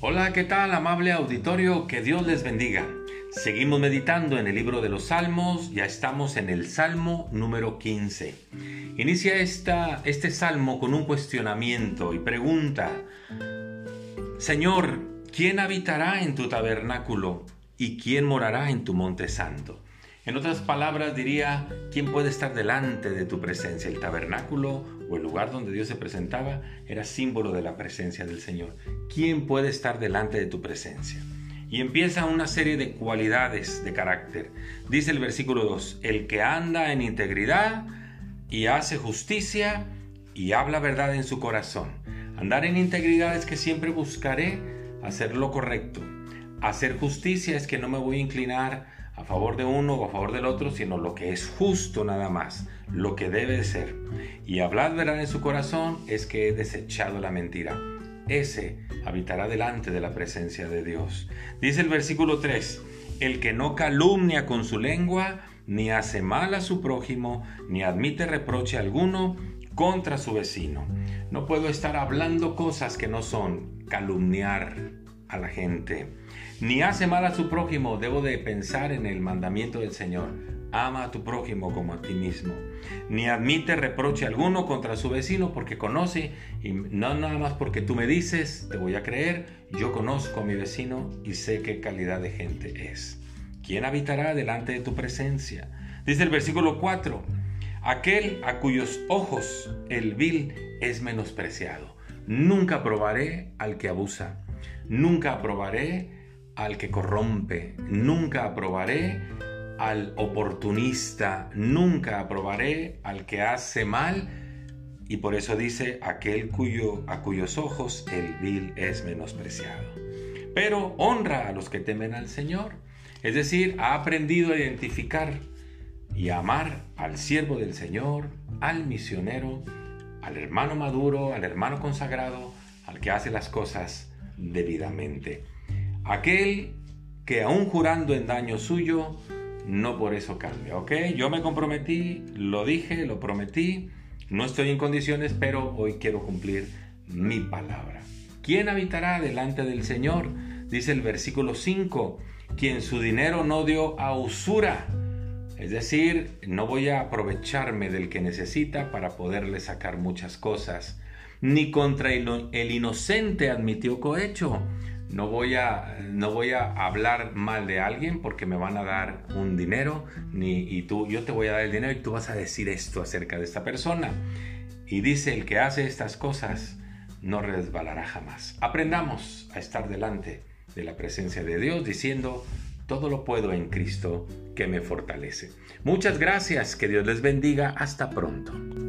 Hola, ¿qué tal amable auditorio? Que Dios les bendiga. Seguimos meditando en el libro de los Salmos, ya estamos en el Salmo número 15. Inicia este salmo con un cuestionamiento y pregunta, Señor, ¿quién habitará en tu tabernáculo y quién morará en tu monte santo? En otras palabras diría, ¿quién puede estar delante de tu presencia? El tabernáculo o el lugar donde Dios se presentaba era símbolo de la presencia del Señor. ¿Quién puede estar delante de tu presencia? Y empieza una serie de cualidades de carácter. Dice el versículo 2, el que anda en integridad y hace justicia y habla verdad en su corazón. Andar en integridad es que siempre buscaré hacer lo correcto. Hacer justicia es que no me voy a inclinar a favor de uno o a favor del otro, sino lo que es justo nada más, lo que debe ser. Y hablar verdad en su corazón es que he desechado la mentira. Ese habitará delante de la presencia de Dios. Dice el versículo 3, el que no calumnia con su lengua, ni hace mal a su prójimo, ni admite reproche alguno contra su vecino. No puedo estar hablando cosas que no son calumniar a la gente ni hace mal a su prójimo, debo de pensar en el mandamiento del Señor. Ama a tu prójimo como a ti mismo. Ni admite reproche alguno contra su vecino porque conoce, y no nada más porque tú me dices, te voy a creer, yo conozco a mi vecino y sé qué calidad de gente es. ¿Quién habitará delante de tu presencia? Dice el versículo 4, aquel a cuyos ojos el vil es menospreciado. Nunca aprobaré al que abusa. Nunca aprobaré al que corrompe, nunca aprobaré al oportunista, nunca aprobaré al que hace mal. Y por eso dice aquel cuyo, a cuyos ojos el vil es menospreciado. Pero honra a los que temen al Señor. Es decir, ha aprendido a identificar y a amar al siervo del Señor, al misionero, al hermano maduro, al hermano consagrado, al que hace las cosas debidamente. Aquel que aún jurando en daño suyo, no por eso cambia, ¿ok? Yo me comprometí, lo dije, lo prometí, no estoy en condiciones, pero hoy quiero cumplir mi palabra. ¿Quién habitará delante del Señor? Dice el versículo 5, quien su dinero no dio a usura. Es decir, no voy a aprovecharme del que necesita para poderle sacar muchas cosas. Ni contra el inocente admitió cohecho no voy a, no voy a hablar mal de alguien porque me van a dar un dinero, ni, y tú, yo te voy a dar el dinero y tú vas a decir esto acerca de esta persona. Y dice, el que hace estas cosas no resbalará jamás. Aprendamos a estar delante de la presencia de Dios diciendo, todo lo puedo en Cristo que me fortalece. Muchas gracias, que Dios les bendiga, hasta pronto.